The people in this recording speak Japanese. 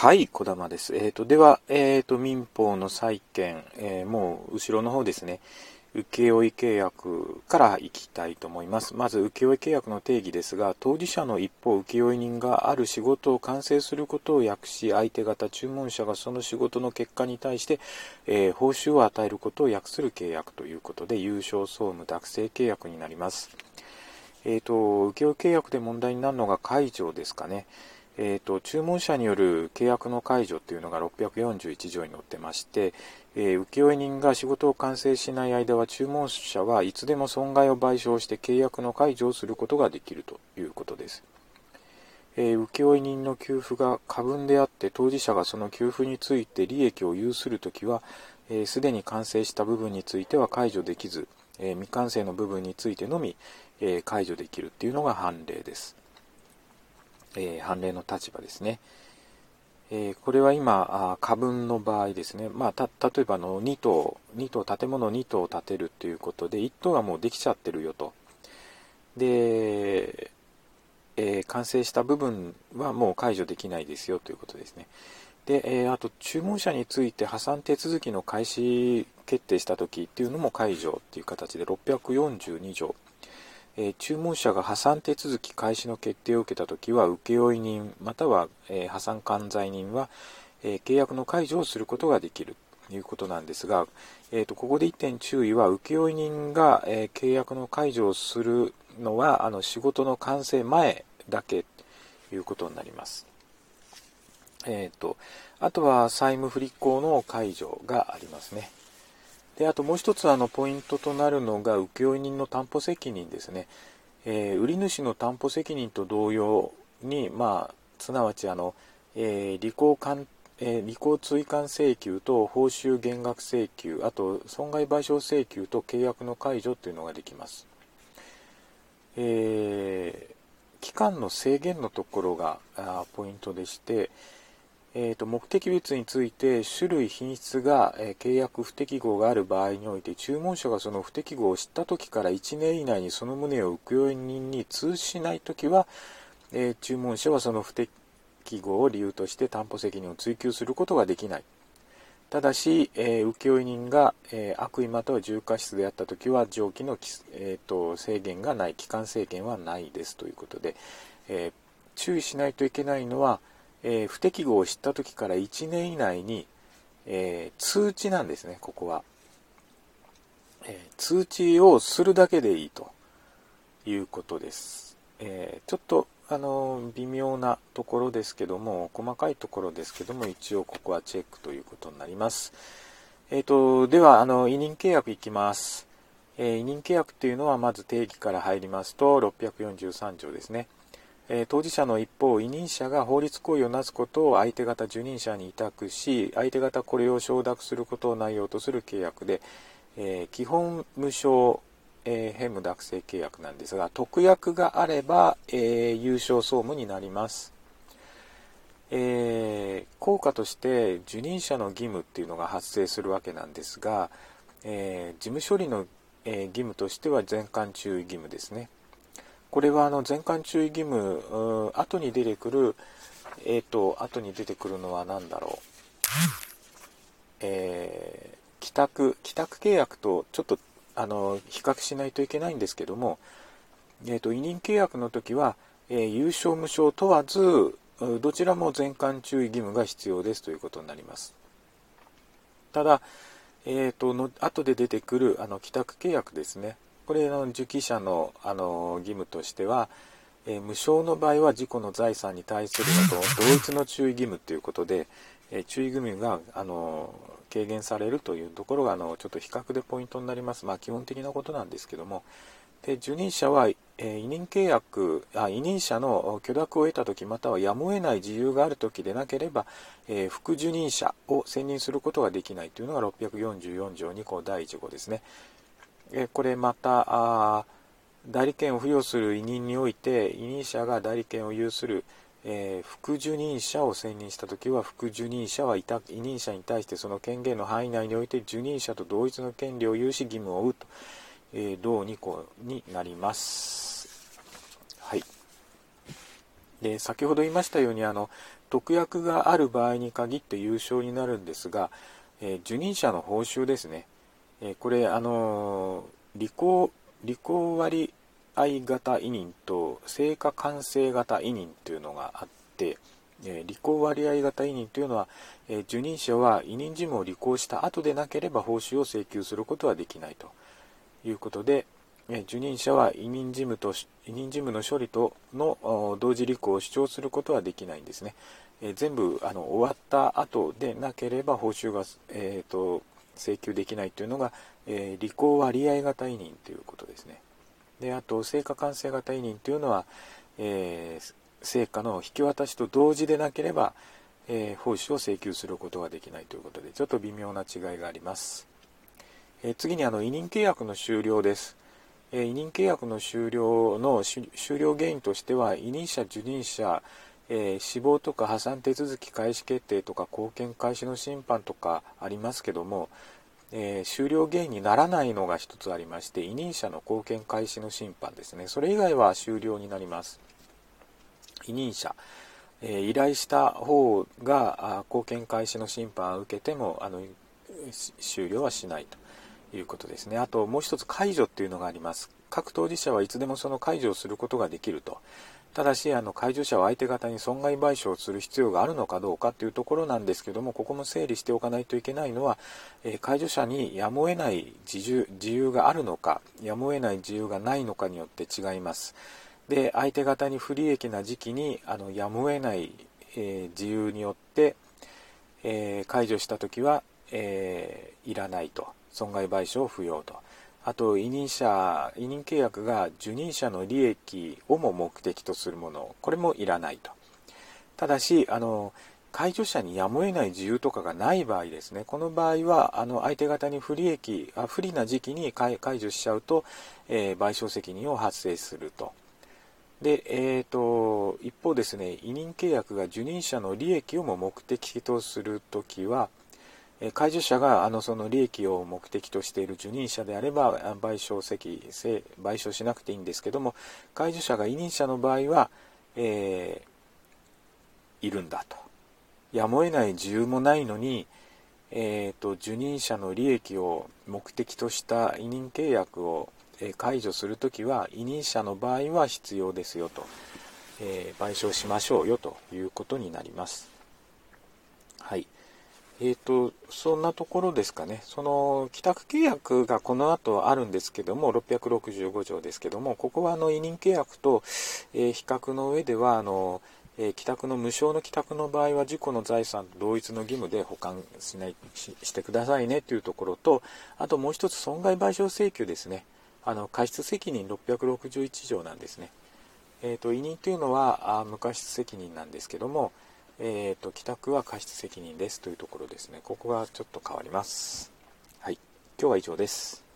はい、小玉です。えっ、ー、と、では、えっ、ー、と、民法の債権、えー、もう、後ろの方ですね。請負契約からいきたいと思います。まず、請負契約の定義ですが、当事者の一方、請負人がある仕事を完成することを訳し、相手方、注文者がその仕事の結果に対して、え報酬を与えることを訳する契約ということで、優勝総務諾成契約になります。えっ、と、請負契約で問題になるのが解除ですかね。えーと、注文者による契約の解除というのが641条に載ってまして、えー、請負人が仕事を完成しない間は注文者はいつでも損害を賠償して契約の解除をすることができるということです。えー、請負人の給付が過分であって当事者がその給付について利益を有するときはすで、に完成した部分については解除できず、えー、未完成の部分についてのみ、え解除できるというのが判例です。えー、判例の立場ですね。えー、これは今、過分の場合ですね、まあ、た例えばの2棟、2棟、建物2棟建てるということで、1棟はもうできちゃってるよと。で、えー、完成した部分はもう解除できないですよということですね。で、えー、あと注文者について破産手続きの開始決定した時っていうのも解除っていう形で642条え注文者が破産手続き開始の決定を受けたときは、請負人または、え破産管財人は、え契約の解除をすることができるということなんですが、えーと、ここで1点注意は、請負人が、え契約の解除をするのはあの仕事の完成前だけということになります。えーと、あとは債務不履行の解除がありますね。であともう一つあのポイントとなるのが請負人の担保責任ですね、えー、売主の担保責任と同様に、まあ、すなわちあの、えー、履行関えー、履行追加請求と報酬減額請求、あと損害賠償請求と契約の解除というのができます。えー、期間の制限のところがあポイントでして、えーと、目的物について種類品質が、えー、契約不適合がある場合において注文者がその不適合を知った時から1年以内にその旨を請負人に通知しない時は、えー、注文者はその不適合を理由として担保責任を追及することができない。ただし、えー、請負人が、え悪意または重過失であった時は上記の、えーと、制限がない期間制限はないですということで、え注意しないといけないのはえー、不適合を知った時から1年以内に、えー、通知なんですね、ここは、えー、通知をするだけでいいということです。えちょっと、あの微妙なところですけども、細かいところですけども、一応ここはチェックということになります。えっ、と、では、あの、委任契約いきます。え委任契約っていうのは、まず定義から入りますと、643条ですね。え当事者の一方、委任者が法律行為をなすことを相手方受任者に委託し、相手方これを承諾することを内容とする契約で、えー、基本無償、えー、ヘム諾成契約なんですが、特約があれば、えー、優勝総務になります。え、効果として受任者の義務っていうのが発生するわけなんですが、え、事務処理の、え、義務としては全館注意義務ですね。これはあの全館注意義務後に出てくるえっ、ー、と後に出てくるのは何だろう。えー、帰宅帰宅契約とちょっとあの比較しないといけないんですけども、えーと、委任契約の時は、えー、有償無償問わずどちらも全館注意義務が必要ですということになります。ただ、えーと、の後で出てくるあの帰宅契約ですね。これの受記者のあの義務としては、えー、無償の場合は自己の財産に対するのと同一の注意義務ということで、えー、注意義務があの軽減されるというところがあのちょっと比較でポイントになります。まあ基本的なことなんですけども。で受任者は、えー、委任契約あ委任者の許諾を得た時またはやむを得ない自由がある時でなければ、えー、副受任者を選任することができないというのが644条2項第1号ですね。えこれまたあ代理権を付与する委任において委任者が代理権を有する、えー、副受任者を選任したときは副受任者は委任者に対してその権限の範囲内において受任者と同一の権利を有し義務を負うと、えー、同2項になります。はい。で先ほど言いましたようにあの特約がある場合に限って優勝になるんですが、えー、受任者の報酬ですね、え、これあの履行履行割合型委任と成果完成型委任というのがあって、えー、履行割合型委任というのは、え受任者は委任事務を履行した後でなければ報酬を請求することはできないということでえ、受任者は委任事務と委任事務の処理との同時履行を主張することはできないんですね。え全部あの終わった後でなければ報酬が、えーと、請求できないというのが、えー、履行割合型委任ということですね。であと成果完成型委任というのは、えー、成果の引き渡しと同時でなければ、えー、報酬を請求することができないということでちょっと微妙な違いがあります。え次にあの委任契約の終了です。え委任契約の終了の終了原因としては委任者受任者、えー、死亡とか破産手続き開始決定とか貢献開始の審判とかありますけども、えー、終了原因にならないのが一つありまして委任者の貢献開始の審判ですねそれ以外は終了になります委任者、えー、依頼した方が貢献開始の審判を受けてもあの終了はしないということですね。あともう一つ解除っていうのがあります。各当事者はいつでもその解除をすることができると。ただし、あの解除者は相手方に損害賠償をする必要があるのかどうかというところなんですけども、ここも整理しておかないといけないのは、えー、解除者にやむを得ない自由自由があるのか、やむを得ない自由がないのかによって違います。で、相手方に不利益な時期にあのやむを得ない、えー、自由によって、えー、解除したときは、えいらないと。損害賠償不要と。あと、委任者、委任契約が受任者の利益をも目的とするもの、これもいらないと。ただし、あの、介助者にやむを得ない自由とかがない場合ですね、この場合は、あの、相手方に不利益、あ不利な時期に解除しちゃうと、えー、賠償責任を発生すると。で、えーと、一方ですね、委任契約が受任者の利益をも目的とするときは、介助者があのその利益を目的としている受任者であれば賠償責賠償しなくていいんですけども介助者が委任者の場合は、えー、いるんだとやむを得ない自由もないのに、えーと、受任者の利益を目的とした委任契約を、解除するときは委任者の場合は必要ですよと、えー、賠償しましょうよということになります。えーと、そんなところですかね、その帰宅契約がこの後あるんですけども、665条ですけども、ここはあの委任契約と、えー、比較の上ではあの、えー、帰宅の無償の帰宅の場合は、自己の財産と同一の義務で保管しないししてくださいねというところと、あともう一つ、損害賠償請求ですね、あの過失責任661条なんですね。えーと、委任というのはあ無過失責任なんですけども、えーと、帰宅は過失責任ですというところですね。ここがちょっと変わります。はい。今日は以上です。